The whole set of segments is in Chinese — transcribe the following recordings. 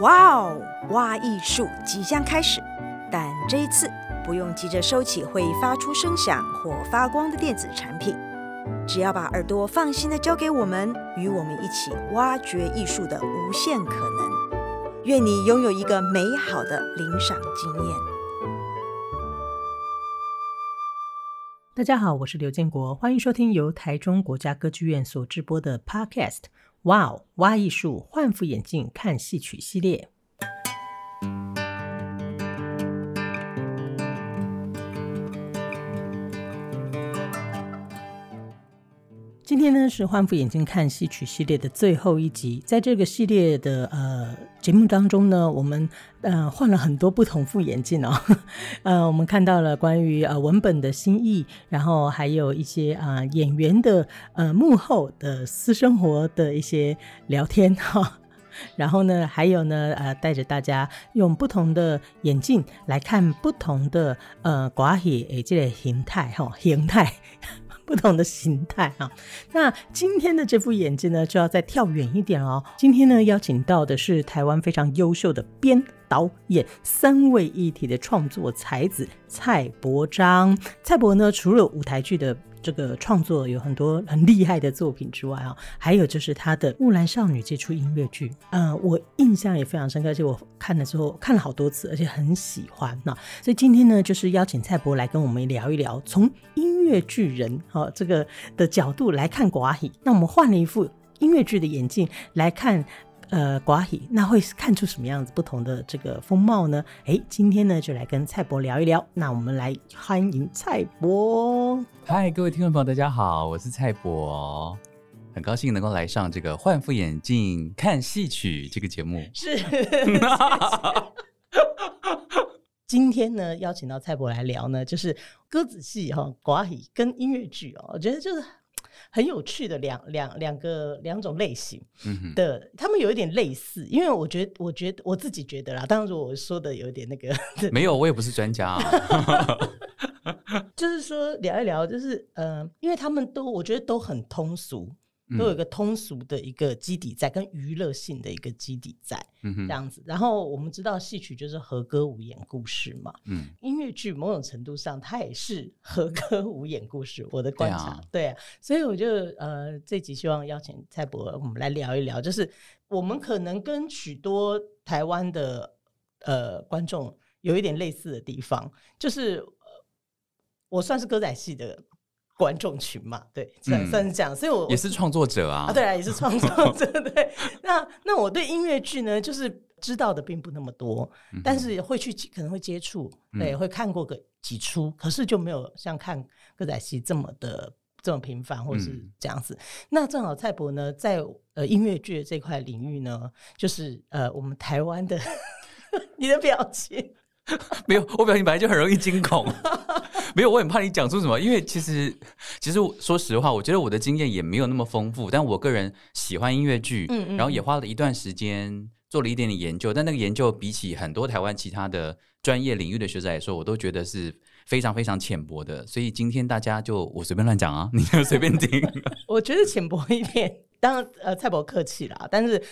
哇哦，挖艺术即将开始，但这一次不用急着收起会发出声响或发光的电子产品，只要把耳朵放心的交给我们，与我们一起挖掘艺术的无限可能。愿你拥有一个美好的聆赏经验。大家好，我是刘建国，欢迎收听由台中国家歌剧院所制播的 Podcast。哇哦！哇艺术，换副眼镜看戏曲系列。今天呢是换副眼镜看戏曲系列的最后一集，在这个系列的呃节目当中呢，我们呃换了很多不同副眼镜哦，呃，我们看到了关于呃文本的新意，然后还有一些啊、呃、演员的呃幕后的私生活的一些聊天 哈、哦，然后呢还有呢呃带着大家用不同的眼镜来看不同的呃寡戏诶这个形态哈、哦、形态。不同的形态啊，那今天的这副眼镜呢，就要再跳远一点哦。今天呢，邀请到的是台湾非常优秀的编导演三位一体的创作才子蔡伯章。蔡伯呢，除了舞台剧的这个创作有很多很厉害的作品之外啊，还有就是他的《木兰少女》这出音乐剧，呃，我印象也非常深刻，而且我看了之后看了好多次，而且很喜欢。那所以今天呢，就是邀请蔡博来跟我们聊一聊，从音乐剧人哈、这个的角度来看歌仔戏。那我们换了一副音乐剧的眼镜来看。呃，歌仔戏那会看出什么样子不同的这个风貌呢？哎，今天呢就来跟蔡博聊一聊。那我们来欢迎蔡博。嗨，各位听众朋友，大家好，我是蔡博，很高兴能够来上这个换副眼镜看戏曲这个节目。是。今天呢邀请到蔡博来聊呢，就是歌子戏哈，歌仔戏跟音乐剧哦，我觉得就是。很有趣的两两两个两种类型的，嗯、他们有一点类似，因为我觉得，我觉得我自己觉得啦，当然我说的有点那个，没有，我也不是专家啊，就是说聊一聊，就是呃，因为他们都我觉得都很通俗。都有一个通俗的一个基底在，跟娱乐性的一个基底在，这样子。然后我们知道戏曲就是和歌舞演故事嘛，嗯，音乐剧某种程度上它也是和歌舞演故事。我的观察，对啊，所以我就呃这集希望邀请蔡博，我们来聊一聊，就是我们可能跟许多台湾的呃观众有一点类似的地方，就是我算是歌仔戏的。观众群嘛，对，算算是这样，嗯、所以我也是创作者啊，啊对啊，也是创作者，对。那那我对音乐剧呢，就是知道的并不那么多，嗯、但是会去可能会接触，对，嗯、会看过个几出，可是就没有像看歌仔戏这么的这么频繁，或是这样子。嗯、那正好蔡博呢，在呃音乐剧这块领域呢，就是呃我们台湾的 你的表情。没有，我表情本来就很容易惊恐。没有，我很怕你讲出什么，因为其实，其实说实话，我觉得我的经验也没有那么丰富。但我个人喜欢音乐剧，嗯嗯，然后也花了一段时间做了一点点研究。但那个研究比起很多台湾其他的专业领域的学者来说，我都觉得是非常非常浅薄的。所以今天大家就我随便乱讲啊，你就随便听。我觉得浅薄一点，当然呃，蔡伯客气啦，但是。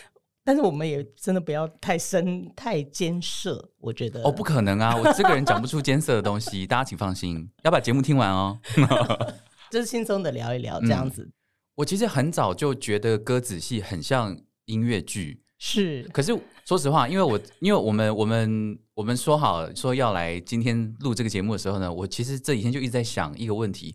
但是我们也真的不要太深太艰涩，我觉得哦，不可能啊！我这个人讲不出艰涩的东西，大家请放心，要把节目听完哦。就是轻松的聊一聊这样子。嗯，我其实很早就觉得歌仔戏很像音乐剧，是。可是说实话，因为我因为我们我们我们说好说要来今天录这个节目的时候呢，我其实这几天就一直在想一个问题，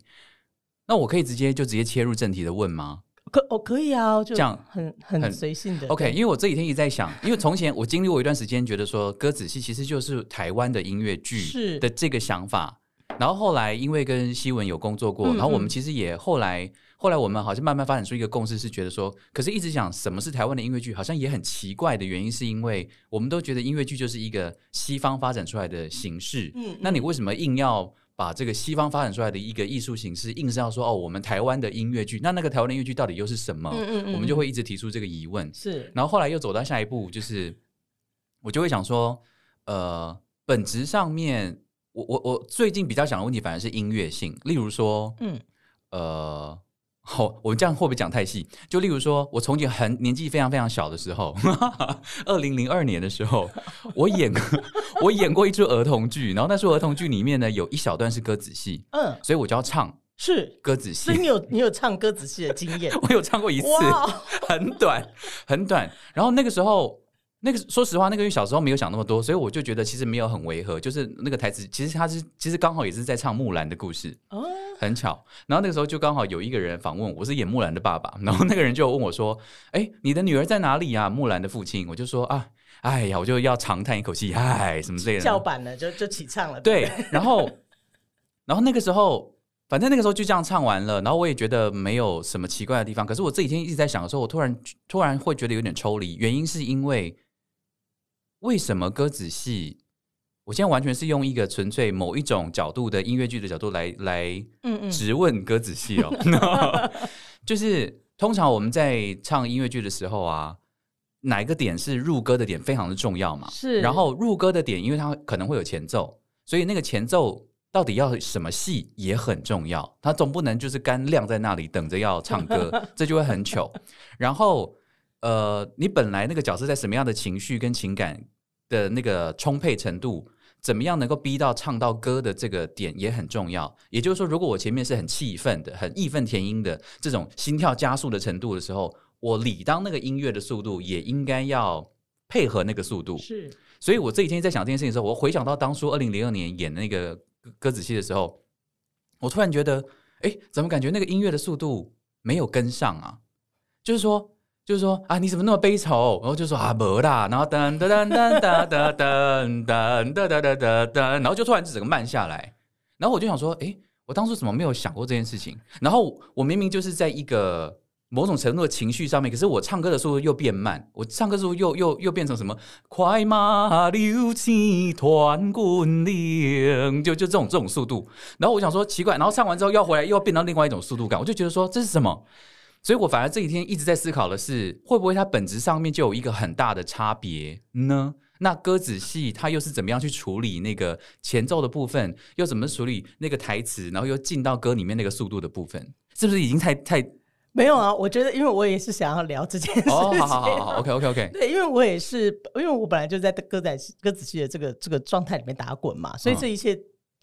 那我可以直接就直接切入正题的问吗？可哦，可以啊，就这样很很随性的。OK，因为我这几天一直在想，因为从前我经历过一段时间，觉得说歌仔戏其实就是台湾的音乐剧的这个想法。然后后来因为跟希文有工作过，嗯嗯然后我们其实也后来后来我们好像慢慢发展出一个共识，是觉得说，可是一直想什么是台湾的音乐剧，好像也很奇怪的原因，是因为我们都觉得音乐剧就是一个西方发展出来的形式。嗯，嗯，那你为什么硬要？把这个西方发展出来的一个艺术形式，硬是要说哦，我们台湾的音乐剧，那那个台湾的音乐剧到底又是什么？嗯嗯嗯，我们就会一直提出这个疑问。是，然后后来又走到下一步，就是我就会想说，呃，本质上面，我我我最近比较想的问题反而是音乐性，例如说，嗯，呃，好，我这样会不会讲太细？就例如说，我从前很年纪非常非常小的时候，二零零二年的时候，我演过 我演过一出儿童剧，然后那出儿童剧里面呢，有一小段是歌仔戏，嗯，所以我就要唱是歌子戏。所以你有你有唱歌仔戏的经验？我有唱过一次，很短很短。然后那个时候，那个说实话，那个因为小时候没有想那么多，所以我就觉得其实没有很违和。就是那个台词，其实他是其实刚好也是在唱木兰的故事哦。很巧，然后那个时候就刚好有一个人访问，我是演木兰的爸爸，然后那个人就问我说：“哎，你的女儿在哪里呀？”木兰的父亲，我就说：“啊，哎呀，我就要长叹一口气，哎，什么之类的。”叫板了，就就起唱了。对，然后，然后那个时候，反正那个时候就这样唱完了，然后我也觉得没有什么奇怪的地方。可是我这几天一直在想的时候，我突然突然会觉得有点抽离，原因是因为为什么歌仔戏？我现在完全是用一个纯粹某一种角度的音乐剧的角度来来质问歌仔戏哦，就是通常我们在唱音乐剧的时候啊，哪一个点是入歌的点非常的重要嘛？是，然后入歌的点，因为它可能会有前奏，所以那个前奏到底要什么戏也很重要，它总不能就是干晾在那里等着要唱歌，这就会很糗。然后呃，你本来那个角色在什么样的情绪跟情感的那个充沛程度？怎么样能够逼到唱到歌的这个点也很重要。也就是说，如果我前面是很气愤的、很义愤填膺的这种心跳加速的程度的时候，我理当那个音乐的速度也应该要配合那个速度。是，所以我这几天在想这件事情的时候，我回想到当初二零零二年演那个歌子戏的时候，我突然觉得，哎，怎么感觉那个音乐的速度没有跟上啊？就是说。就是说啊，你怎么那么悲愁？然后就说啊，没啦，然后噔噔噔噔噔噔噔噔噔噔噔噔，然后就突然整个慢下来。然后我就想说，哎，我当初怎么没有想过这件事情？然后我明明就是在一个某种程度的情绪上面，可是我唱歌的速度又变慢，我唱歌的速度又又又变成什么？快马流星团滚铃，就就这种这种速度。然后我想说奇怪，然后唱完之后要回来，又要变到另外一种速度感，我就觉得说这是什么？所以我反而这几天一直在思考的是，会不会它本质上面就有一个很大的差别呢？那歌仔戏它又是怎么样去处理那个前奏的部分，又怎么处理那个台词，然后又进到歌里面那个速度的部分，是不是已经太太？没有啊，我觉得，因为我也是想要聊这件事情。哦，好好好，OK OK OK。对，因为我也是，因为我本来就在歌仔歌仔戏的这个这个状态里面打滚嘛，所以这一切。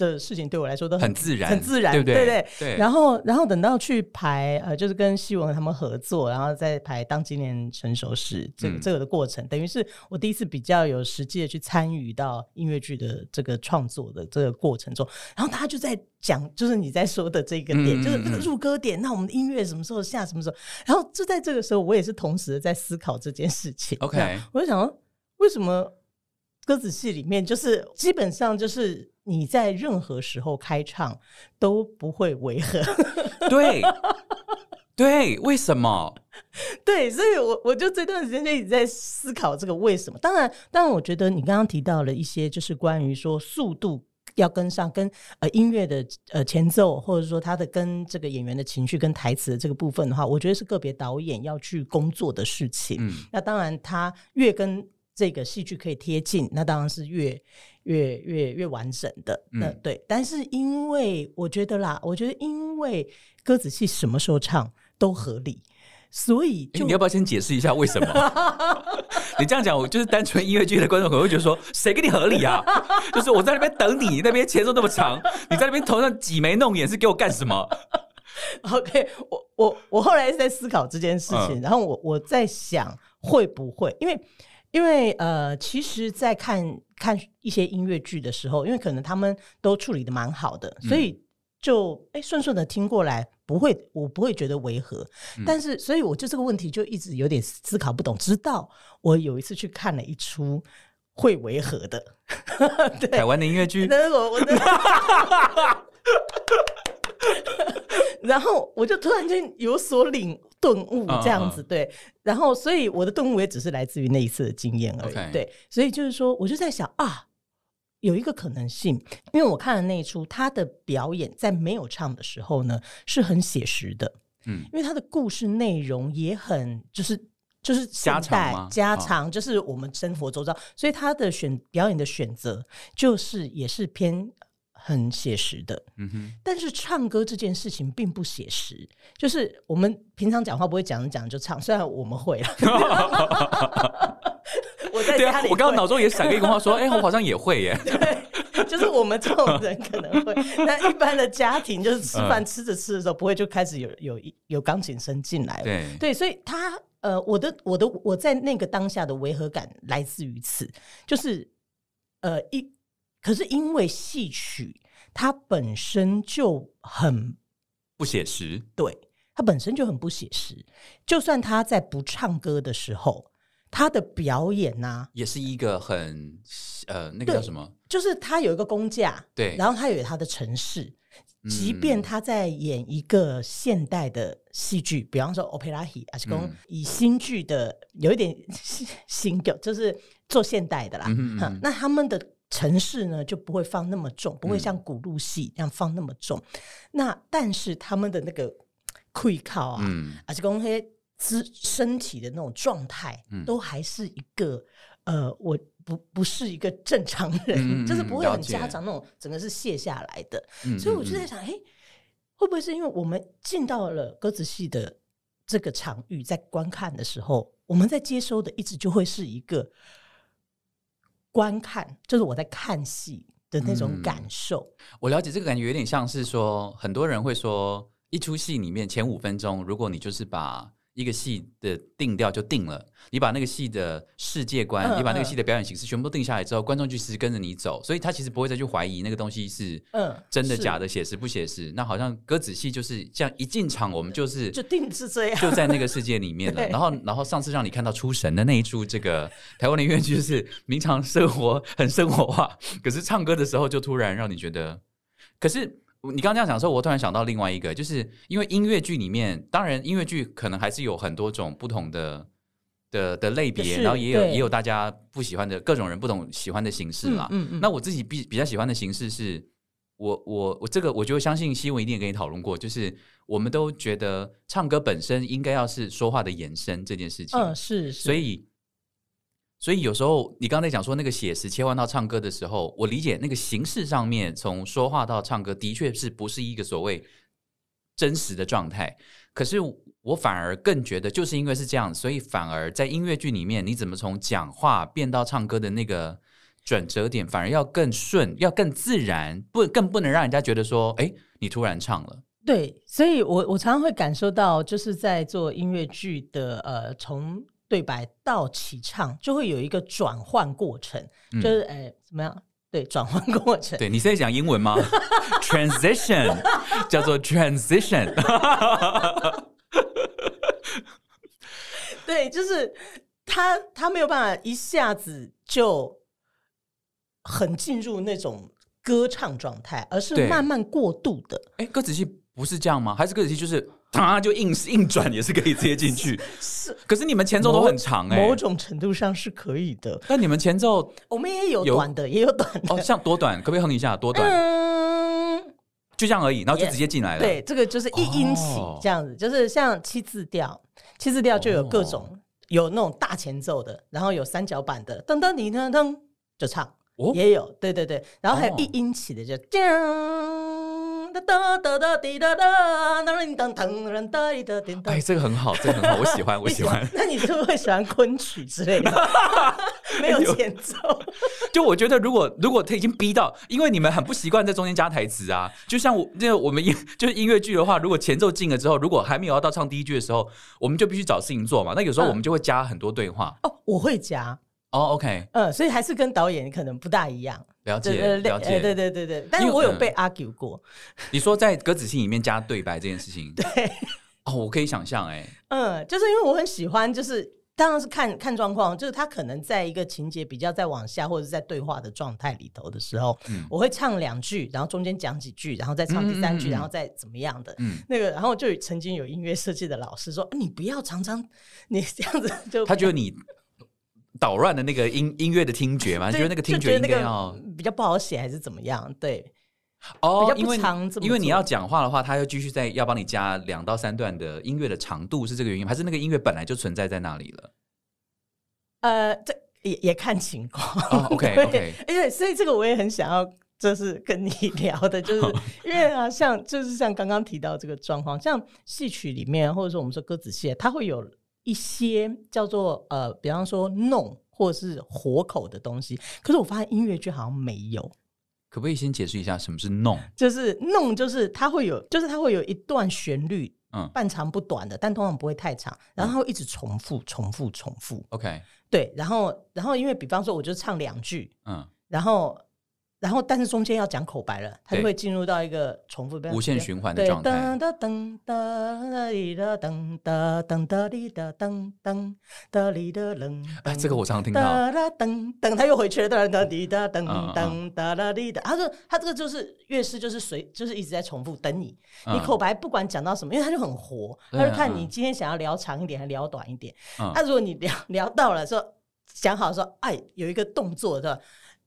的事情对我来说都很，很自然，很自然，对不对？对对对。然后，然后等到去排呃，就是跟希文他们合作，然后再排《当今年成熟时》这个、嗯、这个的过程，等于是我第一次比较有实际的去参与到音乐剧的这个创作的这个过程中。然后他就在讲，就是你在说的这个点，嗯、就是这个入歌点。那我们的音乐什么时候下？什么时候？然后就在这个时候，我也是同时在思考这件事情。OK，我就想说，为什么歌仔戏里面就是基本上就是。你在任何时候开唱都不会违和，对对，为什么？对，所以我我就这段时间就一直在思考这个为什么。当然，当然，我觉得你刚刚提到了一些，就是关于说速度要跟上，跟呃音乐的呃前奏，或者说他的跟这个演员的情绪跟台词的这个部分的话，我觉得是个别导演要去工作的事情。嗯，那当然，他越跟这个戏剧可以贴近，那当然是越。越越越完整的，那、嗯、对，但是因为我觉得啦，我觉得因为歌仔戏什么时候唱都合理，所以你要不要先解释一下为什么？你这样讲，我就是单纯音乐剧的观众可能会觉得说，谁跟你合理啊？就是我在那边等你，那边前奏那么长，你在那边头上挤眉弄眼是给我干什么？OK，我我我后来在思考这件事情，嗯、然后我我在想会不会，因为。因为呃，其实，在看看一些音乐剧的时候，因为可能他们都处理的蛮好的，嗯、所以就哎顺顺的听过来，不会我不会觉得违和。嗯、但是，所以我就这个问题就一直有点思考不懂。直到我有一次去看了一出会违和的，对台湾的音乐剧，我我然后我就突然间有所领。顿悟这样子，对，然后所以我的顿悟也只是来自于那一次的经验而已.对，所以就是说，我就在想啊，有一个可能性，因为我看了那一出，他的表演在没有唱的时候呢，是很写实的，嗯，因为他的故事内容也很就是就是家常家常，就是我们生活周遭，所以他的选表演的选择就是也是偏。很写实的。嗯哼。但是唱歌这件事情并不写实，就是我们平常讲话不会讲着讲着就唱，虽然我们会了。我在家里，我刚刚脑中也闪过一个话说，哎、欸，我好像也会耶。对，就是我们这种人可能会，那一般的家庭就是吃饭吃着吃的时候，不会就开始有有有钢琴声进来了。对对，所以他呃，我的我的我在那个当下的违和感来自于此，就是呃一，可是因为戏曲它本身就很不写实，对，它本身就很不写实，就算他在不唱歌的时候。他的表演呐、啊，也是一个很呃，那个叫什么？就是他有一个工架，对，然后他有他的城市。即便他在演一个现代的戏剧，嗯、比方说 opera 戏，还是说以新剧的有一点新旧，就是做现代的啦。嗯嗯，那他们的程式呢就不会放那么重，不会像古路戏那样放那么重。嗯、那但是他们的那个溃靠啊，还是说肢身体的那种状态，都还是一个、嗯、呃，我不不是一个正常人，嗯、就是不会很家长那种，整个是卸下来的。嗯、所以我就在想，哎、欸，会不会是因为我们进到了歌子戏的这个场域，在观看的时候，我们在接收的一直就会是一个观看，就是我在看戏的那种感受、嗯。我了解这个感觉，有点像是说，很多人会说，一出戏里面前五分钟，如果你就是把一个戏的定调就定了，你把那个戏的世界观，嗯、你把那个戏的表演形式全部都定下来之后，嗯、观众就其实跟着你走，所以他其实不会再去怀疑那个东西是真的假的，写实不写实。那好像歌仔戏就是这样，一进场我们就是就定是这样，就在那个世界里面了。然后，然后上次让你看到出神的那一出，这个台湾的音乐剧就是平常生活很生活化，可是唱歌的时候就突然让你觉得，可是。你刚刚这样讲的时候，我突然想到另外一个，就是因为音乐剧里面，当然音乐剧可能还是有很多种不同的的的类别，然后也有也有大家不喜欢的各种人不同喜欢的形式嘛。嗯嗯嗯。那我自己比比较喜欢的形式是，我我我这个我就相信希文一定也跟你讨论过，就是我们都觉得唱歌本身应该要是说话的延伸这件事情。嗯，是是。所以。所以有时候你刚才讲说那个写实切换到唱歌的时候，我理解那个形式上面从说话到唱歌的确是不是一个所谓真实的状态。可是我反而更觉得，就是因为是这样，所以反而在音乐剧里面，你怎么从讲话变到唱歌的那个转折点，反而要更顺，要更自然，不更不能让人家觉得说，哎，你突然唱了。对，所以我我常常会感受到，就是在做音乐剧的呃从。对白到起唱就会有一个转换过程，嗯、就是哎，怎么样？对，转换过程。对，你是在讲英文吗？Transition 叫做 transition。对，就是他他没有办法一下子就很进入那种歌唱状态，而是慢慢过渡的。哎，歌仔戏不是这样吗？还是歌仔戏就是？他就硬硬转也是可以直接进去，是。可是你们前奏都很长哎，某种程度上是可以的。但你们前奏，我们也有短的，也有短的。哦，像多短？可不可以哼一下？多短？嗯，就这样而已，然后就直接进来了。对，这个就是一音起这样子，就是像七字调，七字调就有各种，有那种大前奏的，然后有三角板的，噔噔你噔噔就唱，也有，对对对，然后还有一音起的就哎，这个很好，这个很好，我喜欢，我喜欢。那你是不是会喜欢昆曲之类的？没有前奏。就我觉得，如果如果他已经逼到，因为你们很不习惯在中间加台词啊。就像我，那个我们音就是音乐剧的话，如果前奏进了之后，如果还没有要到唱第一句的时候，我们就必须找事情做嘛。那有时候我们就会加很多对话。哦，我会加。哦，OK。嗯，所以还是跟导演可能不大一样。了解，了解，对对对对，但是我有被 argue 过。你说在歌仔戏里面加对白这件事情，对，哦，我可以想象，哎，嗯，就是因为我很喜欢，就是当然是看看状况，就是他可能在一个情节比较再往下，或者是在对话的状态里头的时候，我会唱两句，然后中间讲几句，然后再唱第三句，然后再怎么样的，那个，然后就曾经有音乐设计的老师说，你不要常常你这样子就，他觉得你。捣乱的那个音音乐的听觉嘛，对觉得那个听觉应该要比较不好写，还是怎么样？对，哦，因为因为你要讲话的话，他要继续在要帮你加两到三段的音乐的长度，是这个原因，还是那个音乐本来就存在在那里了？呃，这也也看情况。哦、OK OK，而且所以这个我也很想要就是跟你聊的，就是 因为啊，像就是像刚刚提到这个状况，像戏曲里面，或者说我们说歌仔戏，它会有一些叫做呃，比方说弄或者是活口的东西。可是我发现音乐剧好像没有，可不可以先解释一下什么是弄？就是弄，就是它会有，就是它会有一段旋律，嗯，半长不短的，但通常不会太长，然后它会一直重复、重复、重复。OK，对，然后然后因为比方说，我就唱两句，嗯，然后。然后，但是中间要讲口白了，它就会进入到一个重复、无限循环的状态。噔噔噔噔哩的噔噔噔噔哩的噔噔噔哩的噔。哎，这个我常听到。噔噔噔，他又回去了。噔噔哩的噔噔噔啦哩的，他说他这个就是乐师，就是随就是一直在重复等你。你口白不管讲到什么，因为他就很活，他就看你今天想要聊长一点还聊短一点。他如果你聊聊到了说想好说，哎，有一个动作的。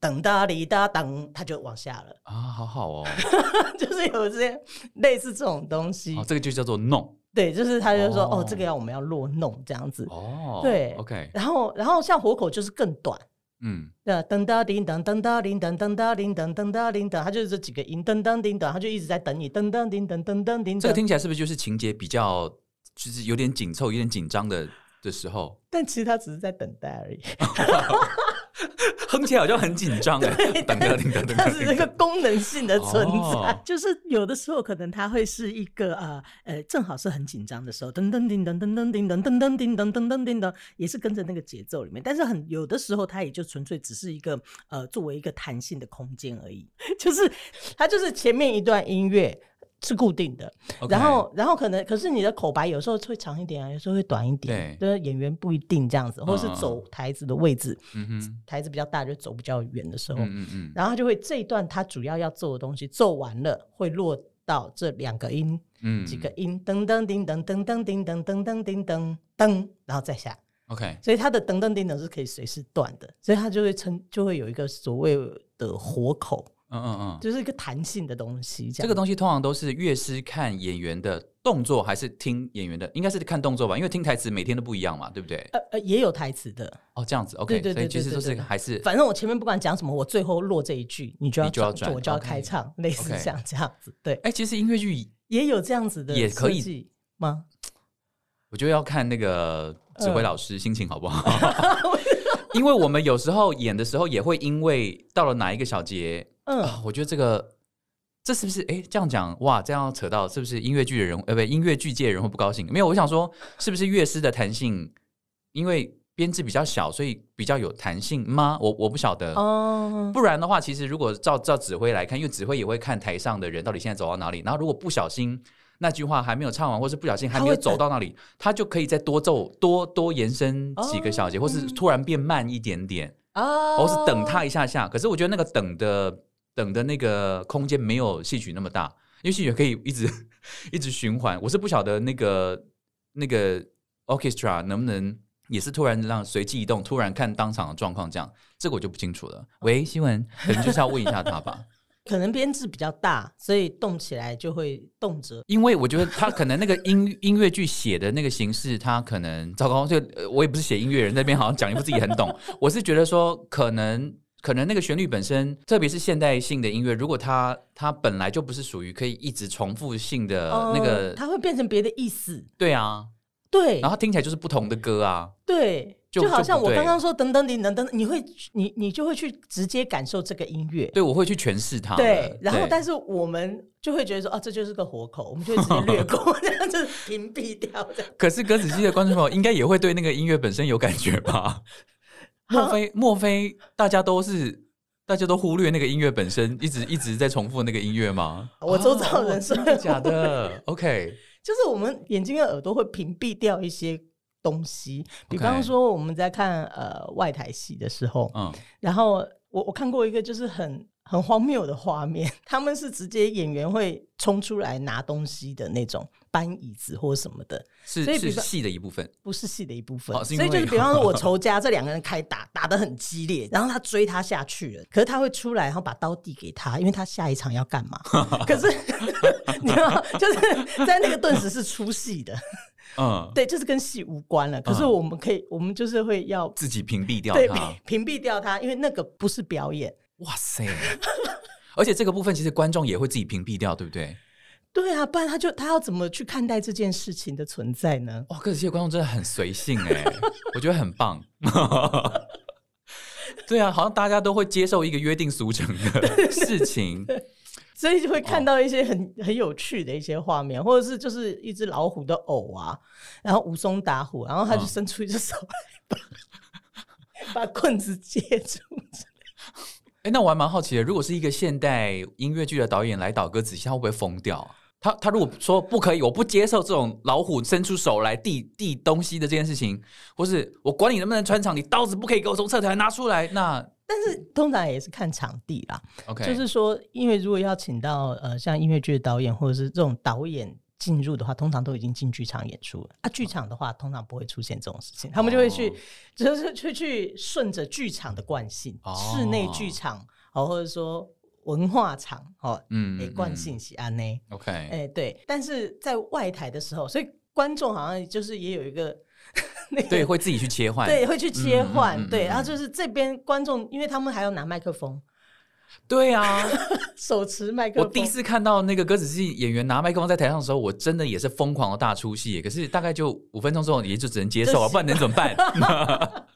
等哒哩哒噔，他就往下了。啊，好好哦，就是有这些类似这种东西，哦，这个就叫做弄，对，就是他就说哦，哦，这个要我们要落弄这样子，哦，对，OK，然后然后像活口就是更短，嗯，对，噔哒叮噔噔哒叮噔噔哒叮噔噔哒叮噔，他就是这几个音，噔噔叮噔，他就一直在等你，噔噔叮噔噔噔。叮，这个听起来是不是就是情节比较就是有点紧凑、有点紧张的的时候？但其实他只是在等待而已。哼起来好像很紧张哎，等等等等，它是一个功能性的存在，哦、就是有的时候可能它会是一个呃呃，正好是很紧张的时候，噔噔叮噔噔噔叮噔噔噔叮噔噔噔叮噔，也是跟着那个节奏里面，但是很有的时候它也就纯粹只是一个呃作为一个弹性的空间而已，就是它就是前面一段音乐。是固定的.然后，然后可能，可是你的口白有时候会长一点啊，有时候会短一点，对，就是演员不一定这样子，或是走台子的位置，嗯哼，台子比较大就走比较远的时候，嗯嗯，然后他就会这一段他主要要做的东西做完了，会落到这两个音，嗯，几个音，噔噔叮噔噔噔叮噔噔噔叮噔噔，然后再下，OK，所以他的噔噔叮噔是可以随时断的，所以他就会称就会有一个所谓的活口。嗯嗯嗯，就是一个弹性的东西。这，这个东西通常都是乐师看演员的动作，还是听演员的？应该是看动作吧，因为听台词每天都不一样嘛，对不对？呃呃，也有台词的。哦，这样子，OK。对对对，其实都是还是，反正我前面不管讲什么，我最后落这一句，你就要转，我就要开唱，类似像这样子。对，哎，其实音乐剧也有这样子的，也可以吗？我觉得要看那个指挥老师心情好不好，因为我们有时候演的时候也会因为到了哪一个小节。嗯、啊，我觉得这个这是不是哎这样讲哇？这样扯到是不是音乐剧的人呃不音乐剧界的人会不高兴？没有，我想说是不是乐师的弹性，因为编制比较小，所以比较有弹性吗？我我不晓得哦。不然的话，其实如果照照指挥来看，因为指挥也会看台上的人到底现在走到哪里，然后如果不小心那句话还没有唱完，或是不小心还没有走到那里，他，他就可以再多奏多多延伸几个小节，哦、或是突然变慢一点点哦，或是等他一下下。可是我觉得那个等的。等的那个空间没有戏曲那么大，因为戏曲可以一直一直循环。我是不晓得那个那个 orchestra 能不能也是突然让随机移动，突然看当场的状况这样，这个我就不清楚了。喂，希文，可能就是要问一下他吧。可能编制比较大，所以动起来就会动辄。因为我觉得他可能那个音音乐剧写的那个形式，他可能糟糕。就我也不是写音乐人，那边好像讲一副自己很懂。我是觉得说可能。可能那个旋律本身，特别是现代性的音乐，如果它它本来就不是属于可以一直重复性的那个，呃、它会变成别的意思。对啊，对，然后听起来就是不同的歌啊。对，就，就好像我刚刚说等等你等等，你会你你就会去直接感受这个音乐。对，我会去诠释它。对，然后但是我们就会觉得说，啊，这就是个活口，我们就会直接略过，这样子屏蔽掉。这样。可是歌仔戏的观众朋友应该也会对那个音乐本身有感觉吧？莫非莫非大家都是大家都忽略那个音乐本身，一直 一直在重复那个音乐吗？我周遭人说的假的，OK，就是我们眼睛跟耳朵会屏蔽掉一些东西，比方说我们在看呃外台戏的时候，嗯，然后我我看过一个就是很。很荒谬的画面，他们是直接演员会冲出来拿东西的那种，搬椅子或什么的，是所以是戏的一部分，不是戏的一部分。哦、所以就是比方说，我 仇家这两个人开打，打得很激烈，然后他追他下去了，可是他会出来，然后把刀递给他，因为他下一场要干嘛？可是 你知道，就是在那个顿时是出戏的，嗯，对，就是跟戏无关了。可是我们可以，我们就是会要自己屏蔽掉他，对，屏蔽掉他，因为那个不是表演。哇塞！而且这个部分其实观众也会自己屏蔽掉，对不对？对啊，不然他就他要怎么去看待这件事情的存在呢？哇，歌仔戏的观众真的很随性哎，我觉得很棒。对啊，好像大家都会接受一个约定俗成的事情，所以就会看到一些很、哦、很有趣的一些画面，或者是就是一只老虎的偶啊，然后武松打虎，然后他就伸出一只手来把、哦、把棍子接住。哎，那我还蛮好奇的，如果是一个现代音乐剧的导演来导歌仔戏，他会不会疯掉啊？他他如果说不可以，我不接受这种老虎伸出手来递递东西的这件事情，或是我管你能不能穿场，你刀子不可以给我从侧台拿出来。那但是通常也是看场地啦。OK，就是说，因为如果要请到呃像音乐剧的导演或者是这种导演进入的话，通常都已经进剧场演出了啊。剧场的话，通常不会出现这种事情，他们就会去，就是去去顺着剧场的惯性，室内剧场哦，或者说。文化场哦，嗯，诶，惯性是安呢，OK，哎，对，但是在外台的时候，所以观众好像就是也有一个，那个、对，会自己去切换，对，会去切换，嗯、对，然后就是这边观众，因为他们还要拿麦克风，对啊，手持麦克风。我第一次看到那个歌仔戏演员拿麦克风在台上的时候，我真的也是疯狂的大出戏，可是大概就五分钟之后，也就只能接受了，不然能怎么办？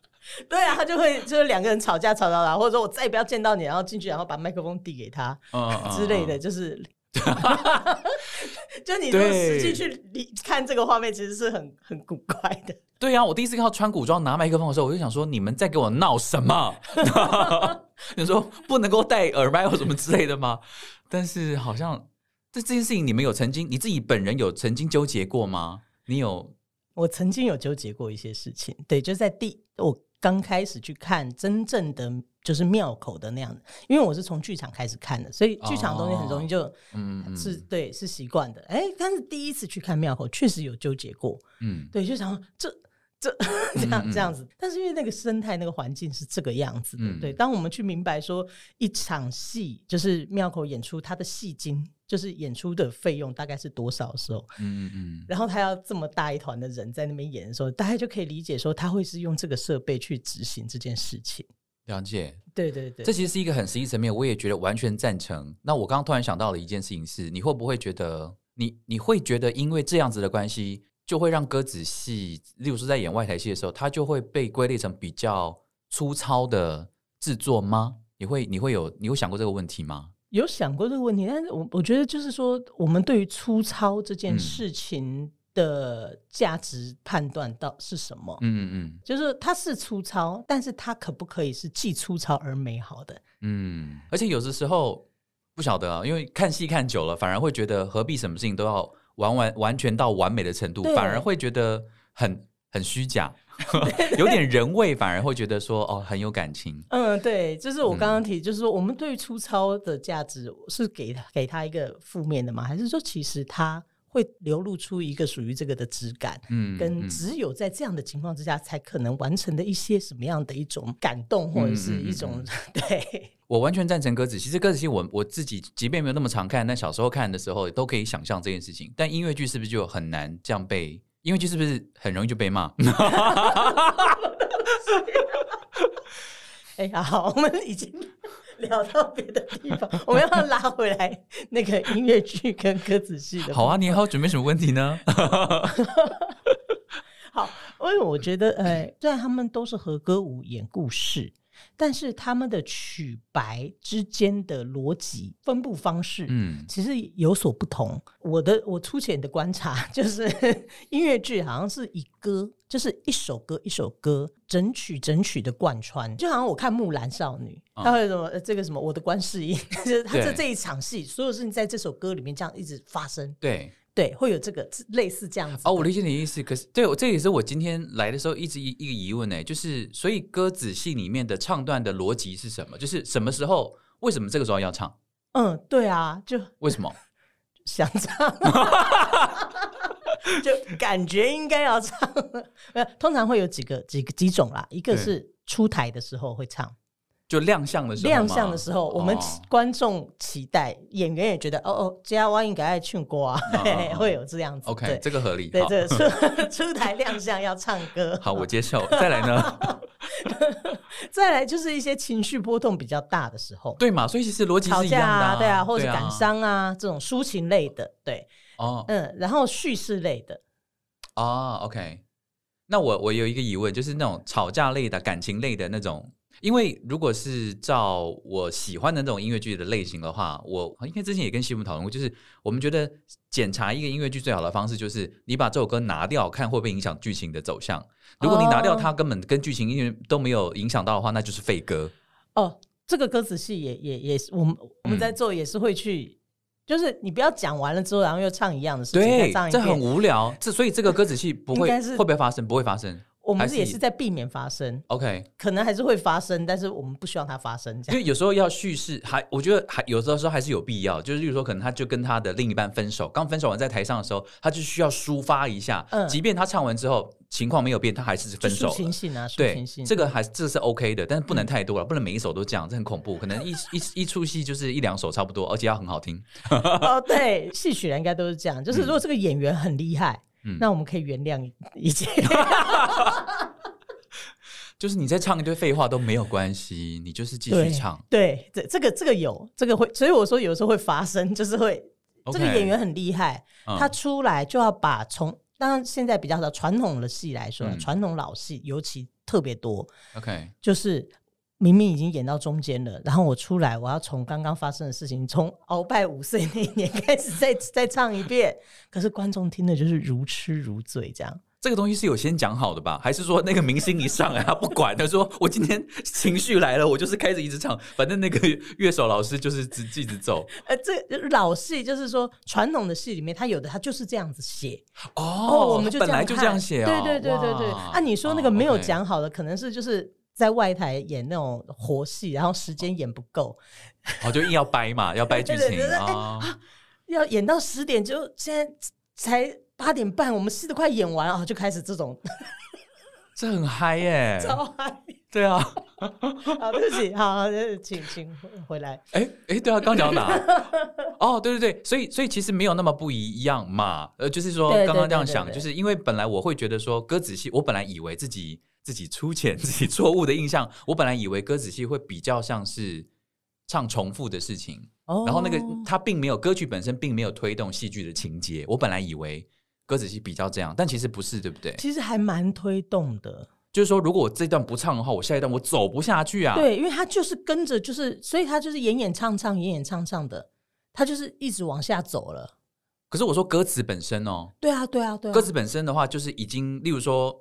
对啊，他就会就是两个人吵架吵到了，或者说我再也不要见到你，然后进去，然后把麦克风递给他之类的，就是，就你如果实际去看这个画面，其实是很很古怪的。对啊，我第一次看到穿古装拿麦克风的时候，我就想说，你们在给我闹什么？你说不能够戴耳麦或什么之类的吗？但是好像这这件事情，你们有曾经你自己本人有曾经纠结过吗？你有？我曾经有纠结过一些事情，对，就在第我。刚开始去看真正的就是庙口的那样的，因为我是从剧场开始看的，所以剧场的东西很容易就，嗯、哦，是对，是习惯的。哎，但是第一次去看庙口，确实有纠结过，嗯，对，就想说这这这样这样子，但是因为那个生态那个环境是这个样子的，嗯、对。当我们去明白说一场戏就是庙口演出，它的戏金。就是演出的费用大概是多少的时候，嗯嗯嗯，然后他要这么大一团的人在那边演的时候，大家就可以理解说他会是用这个设备去执行这件事情。了解，对对对，这其实是一个很实际层面，我也觉得完全赞成。那我刚刚突然想到了一件事情是，你会不会觉得你你会觉得因为这样子的关系，就会让歌仔戏，例如说在演外台戏的时候，它就会被归类成比较粗糙的制作吗？你会你会有你有想过这个问题吗？有想过这个问题，但是我我觉得就是说，我们对于粗糙这件事情的价值判断到是什么？嗯嗯嗯，就是它是粗糙，但是它可不可以是既粗糙而美好的？嗯，而且有的时候不晓得啊，因为看戏看久了，反而会觉得何必什么事情都要完完完全到完美的程度，反而会觉得很很虚假。有点人味，反而会觉得说哦，很有感情。嗯，对，就是我刚刚提，嗯、就是说我们对于粗糙的价值是给给他一个负面的吗？还是说其实他会流露出一个属于这个的质感？嗯，跟只有在这样的情况之下才可能完成的一些什么样的一种感动，或者是一种、嗯、对。我完全赞成歌仔戏，其实歌仔戏我我自己即便没有那么常看，但小时候看的时候都可以想象这件事情。但音乐剧是不是就很难这样被？音乐剧是不是很容易就被骂？哎呀，好，我们已经聊到别的地方，我们要拉回来那个音乐剧跟歌仔戏的。好啊，你还有准备什么问题呢？好，因为我觉得，呃，虽然他们都是和歌舞演故事。但是他们的曲白之间的逻辑分布方式，嗯，其实有所不同。我的我粗浅的观察就是，音乐剧好像是以歌，就是一首歌一首歌，整曲整曲的贯穿。就好像我看《木兰少女》，他会什么这个什么我的观世音，就是他这这一场戏，所有事情在这首歌里面这样一直发生。对。对，会有这个类似这样子。哦，我理解你的意思。可是，对，这也是我今天来的时候一直一一个疑问呢，就是所以歌仔戏里面的唱段的逻辑是什么？就是什么时候？为什么这个时候要唱？嗯，对啊，就为什么 想唱？就感觉应该要唱。通常会有几个几个几种啦，一个是出台的时候会唱。就亮相的时候，亮相的时候，我们观众期待，演员也觉得，哦哦，接下来应该爱唱歌啊，会有这样子。OK，这个合理。对，这个出 出台亮相要唱歌。好，我接受。再来呢？再来就是一些情绪波动比较大的时候，对嘛？所以其实逻辑是一样的、啊啊，对啊，或者感伤啊，啊这种抒情类的，对，哦，嗯，然后叙事类的，哦，OK，那我我有一个疑问，就是那种吵架类的、感情类的那种。因为如果是照我喜欢的那种音乐剧的类型的话，我因为之前也跟西木讨论过，就是我们觉得检查一个音乐剧最好的方式就是你把这首歌拿掉，看会不会影响剧情的走向。如果你拿掉它，根本跟剧情音乐都没有影响到的话，那就是废歌。哦，这个歌词戏也也也是我们我们在做，也是会去，嗯、就是你不要讲完了之后，然后又唱一样的事情，这很无聊。这所以这个歌仔戏不会会不会发生？不会发生。我们是也是在避免发生，OK，可能还是会发生，但是我们不希望它发生。这样，因为有时候要叙事，还我觉得还有时候说还是有必要。就是，例如说，可能他就跟他的另一半分手，刚分手完在台上的时候，他就需要抒发一下。嗯，即便他唱完之后情况没有变，他还是分手了。抒情性啊，对，这个还是这是 OK 的，但是不能太多了，嗯、不能每一首都这样，这很恐怖。可能一一一出戏就是一两首差不多，而且要很好听。哦，对，戏曲人应该都是这样。就是如果这个演员很厉害，嗯，那我们可以原谅一切。就是你在唱一堆废话都没有关系，你就是继续唱。对，这这个这个有这个会，所以我说有时候会发生，就是会、这个演员很厉害，嗯、他出来就要把从当然现在比较的传统的戏来说，嗯、传统老戏尤其特别多。OK，就是明明已经演到中间了，然后我出来，我要从刚刚发生的事情，从鳌拜五岁那一年开始再再唱一遍，可是观众听的就是如痴如醉这样。这个东西是有先讲好的吧？还是说那个明星一上来他不管？他说我今天情绪来了，我就是开始一直唱，反正那个乐手老师就是直一直走。呃，这老戏就是说传统的戏里面，他有的他就是这样子写哦，哦，我们就本来就这样写，哦，对对对对对。啊，你说那个没有讲好的，哦 okay，可能是就是在外台演那种活戏，然后时间演不够，哦，就硬要掰嘛，要掰剧情啊，要演到十点就现在才。八点半，我们戏都快演完啊，就开始这种，这很嗨耶，超嗨，对啊，好，对不起，好，请请回来。哎哎、对啊，刚讲到哪？哦，对对对，所以所以其实没有那么不一样嘛，呃，就是说刚刚这样想，就是因为本来我会觉得说歌仔戏，我本来以为自己自己粗浅、自己错误的印象，我本来以为歌仔戏会比较像是唱重复的事情，哦、然后那个它并没有歌曲本身并没有推动戏剧的情节，我本来以为。歌仔戏比较这样，但其实不是，对不对？其实还蛮推动的。就是说，如果我这段不唱的话，我下一段我走不下去啊。对，因为他就是跟着，就是所以他就是演演唱唱，演演唱唱的，他就是一直往下走了。可是我说歌词本身哦，对啊，对啊，对啊。歌词本身的话，就是已经，例如说。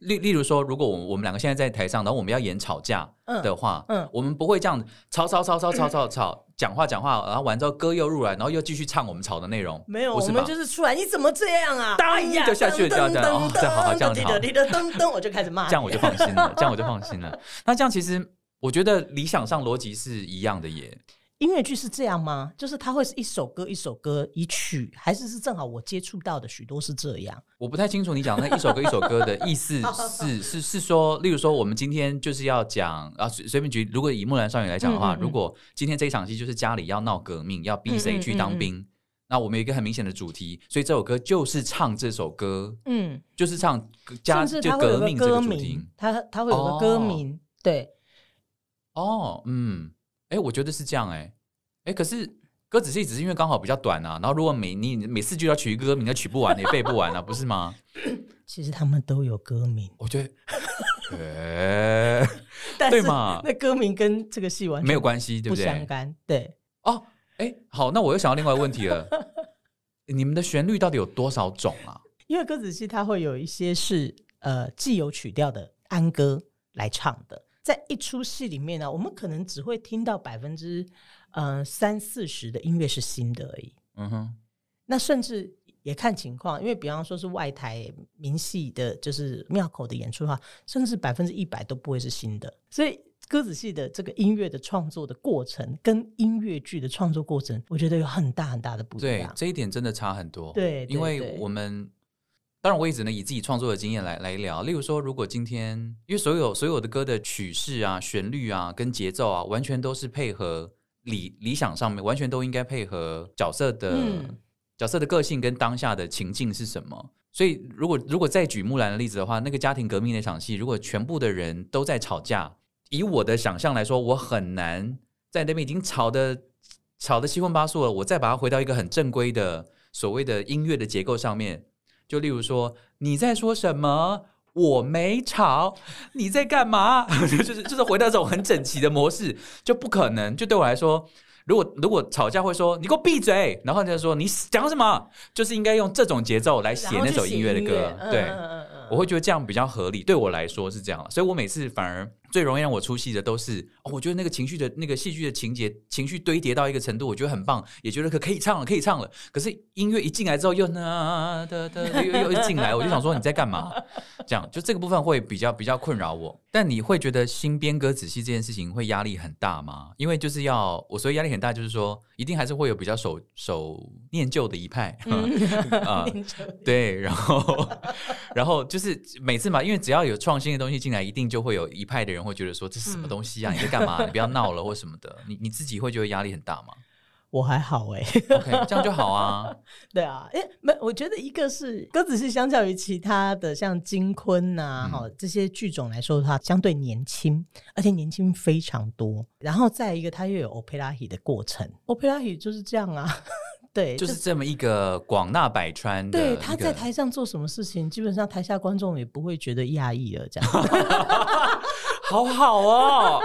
例例如说，如果我们我们两个现在在台上，然后我们要演吵架的话，嗯，嗯，我们不会这样吵吵吵吵吵吵吵，讲话讲话，然后完之后歌又入来，然后又继续唱我们吵的内容。没有，我们就是出来，你怎么这样啊？当一就下去了，这样这样，哦，这好好这样好。噔噔，我就开始骂，这样我就放心了，这样我就放心了。那这样其实我觉得理想上逻辑是一样的耶。音乐剧是这样吗？就是它会是一首歌一首歌一曲，还是是正好我接触到的许多是这样？我不太清楚你讲那一首歌一首歌的意思 是是是说，例如说我们今天就是要讲啊，随随便举，如果以木兰少女来讲的话，嗯嗯嗯，如果今天这一场戏就是家里要闹革命，要逼谁去当兵，那我们有一个很明显的主题，所以这首歌就是唱这首歌，嗯，就是唱家就革命这个主题，它它会有个歌名，哦、对，哦，嗯。哎、欸，我觉得是这样哎、欸，哎、欸，可是歌仔戏只是因为刚好比较短啊，然后如果每你每次就要取一个歌名，那取不完，也背不完啊，不是吗？其实他们都有歌名，我觉得，对嘛？那歌名跟这个戏完全没有关系，对不对？不相干，对。哦，哎、欸，好，那我又想到另外一个问题了，你们的旋律到底有多少种啊？因为歌仔戏它会有一些是呃既有曲调的安歌来唱的。在一出戏里面呢，我们可能只会听到百分之呃三四十的音乐是新的而已。嗯哼，那甚至也看情况，因为比方说是外台名戏的，就是庙口的演出的话，甚至百分之一百都不会是新的。所以歌子戏的这个音乐的创作的过程，跟音乐剧的创作过程，我觉得有很大很大的不一样。对，这一点真的差很多。对，因为我们。当然，我也只能以自己创作的经验来来聊。例如说，如果今天，因为所有所有的歌的曲式啊、旋律啊、跟节奏啊，完全都是配合理理想上面，完全都应该配合角色的、嗯、角色的个性跟当下的情境是什么。所以，如果如果再举木兰的例子的话，那个家庭革命那场戏，如果全部的人都在吵架，以我的想象来说，我很难在那边已经吵得吵得七荤八素了，我再把它回到一个很正规的所谓的音乐的结构上面。就例如说，你在说什么？我没吵，你在干嘛？就是就是回到这种很整齐的模式，就不可能。就对我来说，如果如果吵架会说你给我闭嘴，然后就说你讲什么，就是应该用这种节奏来写那首音乐的歌。对，我会觉得这样比较合理。对我来说是这样，所以我每次反而。最容易让我出戏的都是，我觉得那个情绪的那个戏剧的情节情绪堆叠到一个程度，我觉得很棒，也觉得可可以唱了，可以唱了。可是音乐一进来之后又呢的的又又又进来，我就想说你在干嘛？这样就这个部分会比较比较困扰我。但你会觉得新编歌仔细这件事情会压力很大吗？因为就是要我所以压力很大，就是说一定还是会有比较守守念旧的一派 啊，对，然后 然后就是每次嘛，因为只要有创新的东西进来，一定就会有一派的人。人会觉得说，这是什么东西啊？你在干嘛？你不要闹了或什么的。你你自己会觉得压力很大吗？我还好哎，OK，这样就好啊。对啊，哎，没，我觉得一个是鸽子是相较于其他的像金昆呐，哈这些剧种来说的话，相对年轻，而且年轻非常多。然后再一个，它又有 opera 的过程，opera 就是这样啊。对，就是这么一个广纳百川的。对，他在台上做什么事情，基本上台下观众也不会觉得讶异了，这样。好好哦，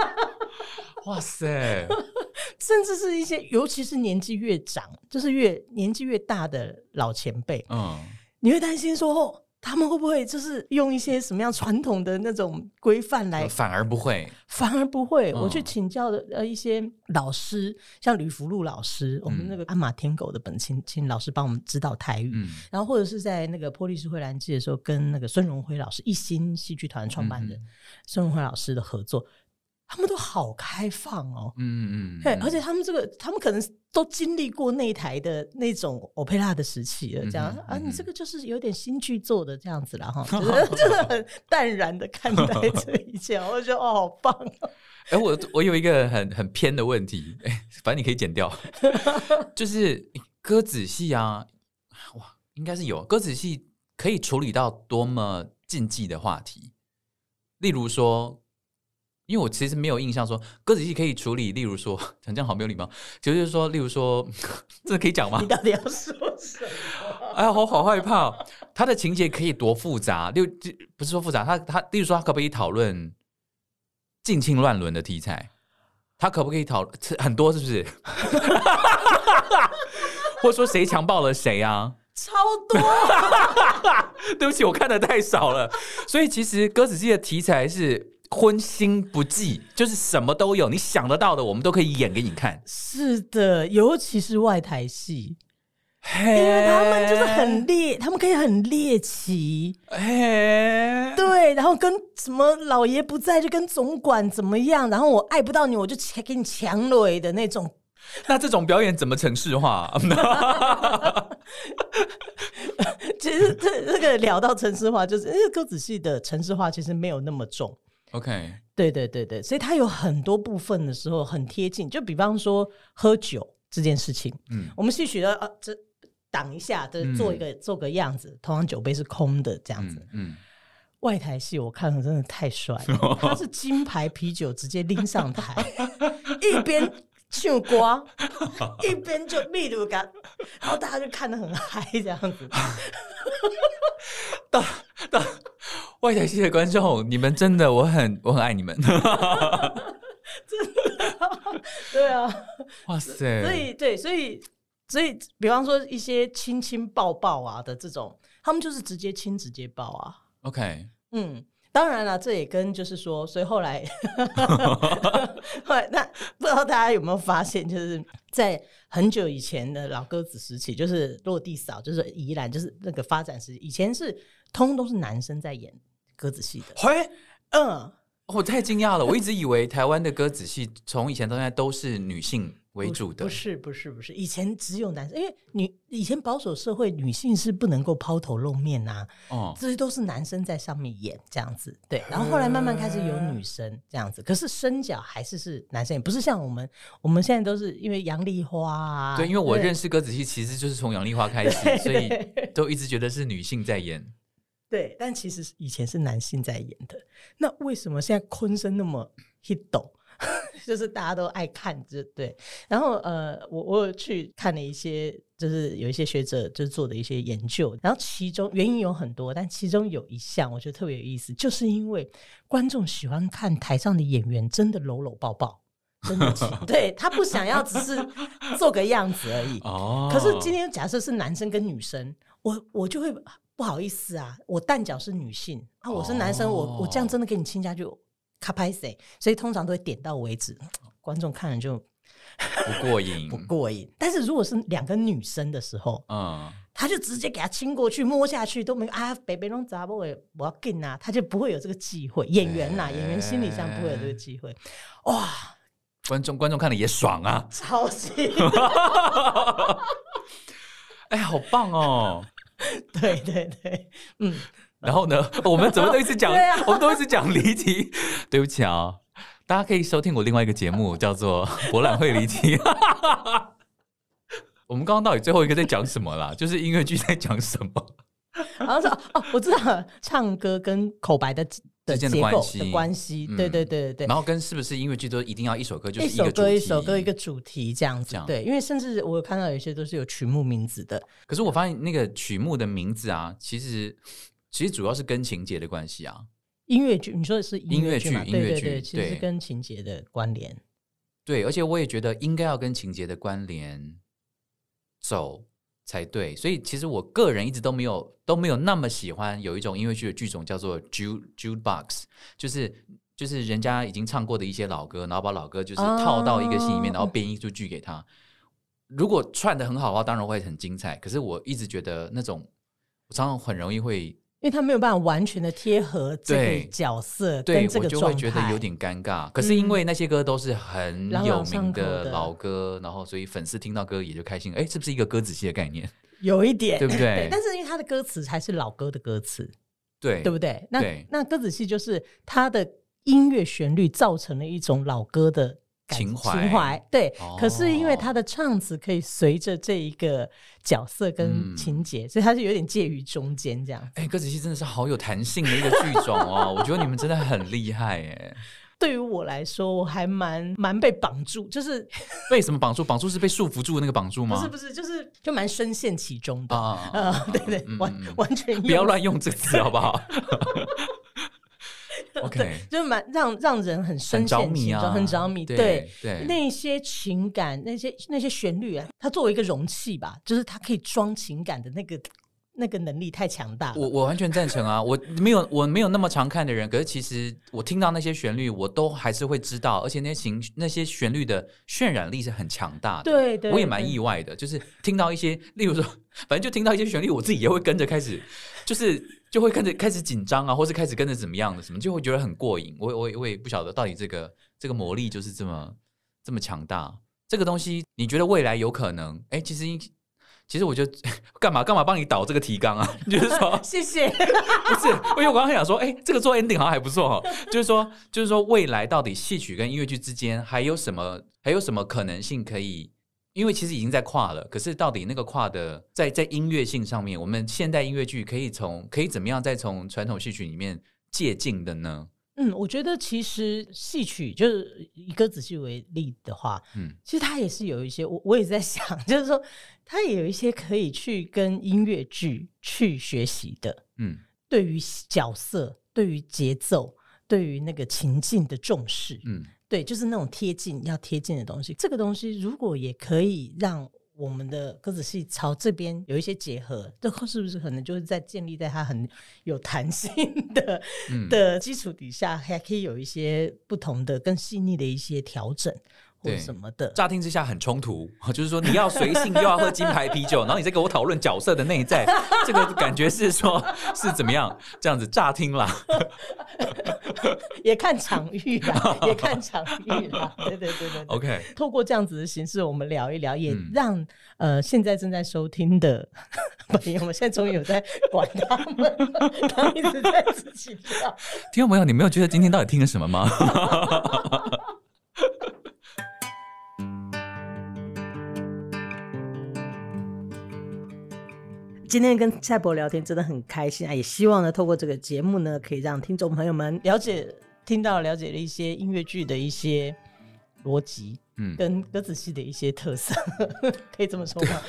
哇塞！甚至是一些，尤其是年纪越长，就是越年纪越大的老前辈，嗯，你会担心说。他们会不会就是用一些什么样传统的那种规范来？反而不会，反而不会。我去请教的呃一些老师，像吕福禄老师，我们那个鞍马天狗的本请请老师帮我们指导台语，嗯、然后或者是在那个波利斯会兰记的时候，跟那个孙荣辉老师一心戏剧团创办人孙荣辉老师的合作。他们都好开放哦，嗯嗯，对，而且他们这个，他们可能都经历过那台的那种 opera 的时期了，这样、嗯、啊，你这个就是有点新剧做的这样子了哈，就是就是很淡然的看待这一切，我就觉得哦，好棒哦！哎、欸，我我有一个很很偏的问题，哎、欸，反正你可以剪掉，就是歌仔戏啊，哇，应该是有歌仔戏可以处理到多么禁忌的话题，例如说。因为我其实没有印象说歌仔戏可以处理，例如说讲这样好没有礼貌，就是说，例如说，这可以讲吗？你到底要说什么？哎呀，我好害怕，他的情节可以多复杂，例如不是说复杂，他他例如说他可不可以讨论近亲乱伦的题材？他可不可以讨论很多？是不是？或者说谁强暴了谁啊？超多，对不起，我看的太少了，所以其实歌仔戏的题材是。荤腥不忌，就是什么都有，你想得到的，我们都可以演给你看。是的，尤其是外台戏，因为他们就是很猎，他们可以很猎奇。嘿，对，然后跟什么老爷不在就跟总管怎么样，然后我爱不到你，我就抢给你抢了的那种。那这种表演怎么城市化？其实这这个聊到城市化，就是因为歌仔戏的城市化其实没有那么重。OK，对对对对，所以它有很多部分的时候很贴近，就比方说喝酒这件事情，嗯，我们戏曲的啊，这挡一下，这做一个、嗯、做个样子，通常酒杯是空的这样子，嗯，嗯。外台戏我看了真的太帅了，他是金牌啤酒直接拎上台，一边唱歌，一边就秘鲁感，然后大家就看得很嗨这样子，到 到。外台系的观众，你们真的，我很我很爱你们，真的，对啊，哇塞！所以对，所以所以，比方说一些亲亲抱抱啊的这种，他们就是直接亲直接抱啊。OK，嗯，当然了，这也跟就是说，所以后来 后来那不知道大家有没有发现，就是在很久以前的老歌子时期，就是落地扫，就是宜兰，就是那个发展时期，以前是通通都是男生在演。歌子戏的，嘿，嗯，我太惊讶了，我一直以为台湾的歌子戏从以前到现在都是女性为主的，不是，不是，不是，以前只有男生，因为女以前保守社会，女性是不能够抛头露面呐、啊，哦，这些都是男生在上面演这样子，对，然后后来慢慢开始有女生这样子，可是身角还是是男生，也不是像我们，我们现在都是因为杨丽花啊，对，因为我认识歌子戏其实就是从杨丽花开始，所以都一直觉得是女性在演。对，但其实以前是男性在演的。那为什么现在昆声那么 hit？就是大家都爱看，就对。然后呃，我我有去看了一些，就是有一些学者就做的一些研究。然后其中原因有很多，但其中有一项我觉得特别有意思，就是因为观众喜欢看台上的演员真的搂搂抱抱，真的 对，他不想要只是做个样子而已。哦。可是今天假设是男生跟女生，我我就会不好意思啊，我蛋角是女性啊，我是男生，我、哦、我这样真的给你亲下去。卡拍谁？所以通常都会点到为止，观众看了就不过瘾，不过瘾。但是如果是两个女生的时候，嗯，他就直接给他亲过去，摸下去都没啊，北北龙杂不会，我要跟啊，他就不会有这个机会。演员呐、啊，演员心理上不会有这个机会。哇，观众观众看了也爽啊，超级，哎，好棒哦！对对对，嗯。然后呢，我们怎么都一直讲，啊、我们都一直讲离题。对不起啊，大家可以收听我另外一个节目，叫做 《博览会离题》。我们刚刚到底最后一个在讲什么啦？就是音乐剧在讲什么？然后说哦，我知道了，唱歌跟口白的的结构的关系。对对对对对。然后跟是不是音乐剧都一定要一首歌，就是一首歌一首歌一个主题这样子。对，因为甚至我有看到有些都是有曲目名字的。可是我发现那个曲目的名字啊，其实。其实主要是跟情节的关系啊，音乐剧，你说的是音乐剧，音乐剧，对对对，其实跟情节的关联。对，而且我也觉得应该要跟情节的关联走才对。所以其实我个人一直都没有都没有那么喜欢有一种音乐剧的剧种叫做 Jude Jude Box，就是就是人家已经唱过的一些老歌，然后把老歌就是套到一个戏里面，哦、然后编一出剧给他。如果串的很好的话，当然会很精彩。可是我一直觉得那种，我常常很容易会。因为他没有办法完全的贴合这个角色跟这个状态，对，我就会觉得有点尴尬。可是因为那些歌都是很有名的老歌，然后所以粉丝听到歌也就开心。哎，是不是一个歌仔戏的概念？有一点，对不对？对，但是因为他的歌词还是老歌的歌词，对，对不对？那那歌仔戏就是他的音乐旋律造成了一种老歌的。情怀，情怀对，哦、可是因为他的唱词可以随着这一个角色跟情节，嗯、所以他是有点介于中间这样。哎，歌仔戏真的是好有弹性的一个剧种哦，我觉得你们真的很厉害哎。对于我来说，我还蛮蛮被绑住，就是 被什么绑住？绑住是被束缚住的那个绑住吗？不是不是，就是就蛮深陷其中的啊、呃，对对，嗯、完完全不要乱用这个词好不好？OK，对，就蛮让让人很深陷其中，很着迷。对对，那些情感，那些那些旋律啊，它作为一个容器吧，就是它可以装情感的那个那个能力太强大。我我完全赞成啊！我 没有我没有那么常看的人，可是其实我听到那些旋律，我都还是会知道，而且那些情那些旋律的渲染力是很强大的。对对，我也蛮意外的，就是听到一些，例如说，反正就听到一些旋律，我自己也会跟着开始，就是。就会跟着开始紧张啊，或是开始跟着怎么样的什么，就会觉得很过瘾。我我我也不晓得到底这个这个魔力就是这么这么强大。这个东西你觉得未来有可能？哎，其实其实我就 干嘛干嘛帮你导这个提纲啊？就是说 谢谢，不是，因为我刚刚想说，哎，这个做 ending 好像还不错哈。就是说就是说未来到底戏曲跟音乐剧之间还有什么还有什么可能性可以？因为其实已经在跨了，可是到底那个跨的在在音乐性上面，我们现代音乐剧可以从可以怎么样再从传统戏曲里面借鉴的呢？嗯，我觉得其实戏曲就是以歌仔戏为例的话，嗯，其实它也是有一些，我我也在想，就是说它也有一些可以去跟音乐剧去学习的，嗯，对于角色、对于节奏、对于那个情境的重视，嗯。对，就是那种贴近要贴近的东西。这个东西如果也可以让我们的歌子戏朝这边有一些结合，这是不是可能就是在建立在它很有弹性的、嗯、的基础底下，还可以有一些不同的、更细腻的一些调整。对什么的，乍听之下很冲突，就是说你要随性又要喝金牌啤酒，然后你再跟我讨论角色的内在，这个感觉是说是怎么样？这样子乍听啦，也看场域啦，也看场域啦。对对对对，OK。透过这样子的形式，我们聊一聊，也让、嗯、呃现在正在收听的朋友们，现在终于有在管他们，他们一直在自己聊。听众朋友，你没有觉得今天到底听了什么吗？今天跟蔡博聊天真的很开心啊！也希望呢，透过这个节目呢，可以让听众朋友们了解、听到、了解了一些音乐剧的一些逻辑，嗯，跟歌仔戏的一些特色，可以这么说吗？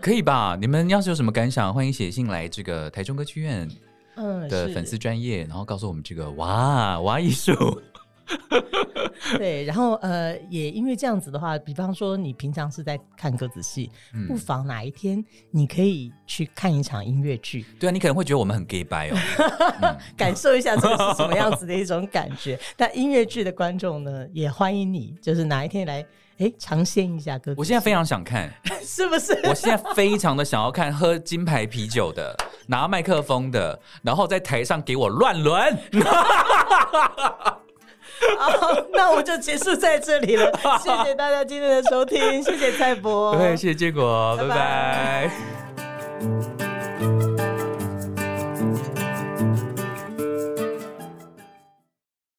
可以吧？你们要是有什么感想，欢迎写信来这个台中歌剧院嗯的粉丝专业，然后告诉我们这个哇哇艺术。对，然后呃，也因为这样子的话，比方说你平常是在看歌仔戏，嗯、不妨哪一天你可以去看一场音乐剧。对啊，你可能会觉得我们很 gay 白哦，嗯、感受一下这个是什么样子的一种感觉。但音乐剧的观众呢，也欢迎你，就是哪一天来哎尝鲜一下歌。我现在非常想看，是不是？我现在非常的想要看喝金牌啤酒的，拿麦克风的，然后在台上给我乱伦。好，那我就结束在这里了。谢谢大家今天的收听，谢谢蔡博，对，谢谢建国，拜拜。拜拜。